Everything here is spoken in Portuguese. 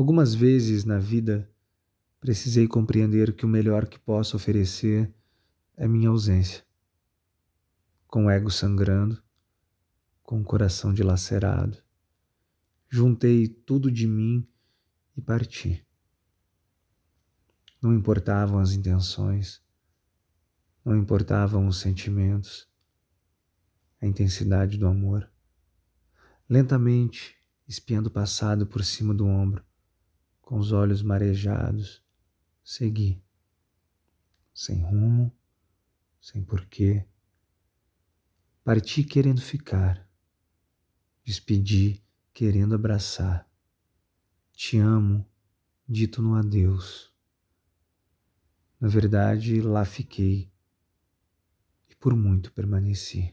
Algumas vezes na vida precisei compreender que o melhor que posso oferecer é minha ausência. Com o ego sangrando, com o coração dilacerado, juntei tudo de mim e parti. Não importavam as intenções, não importavam os sentimentos, a intensidade do amor. Lentamente, espiando o passado por cima do ombro, com os olhos marejados, segui, sem rumo, sem porquê. Parti querendo ficar, despedi querendo abraçar. Te amo, dito no adeus. Na verdade, lá fiquei e por muito permaneci.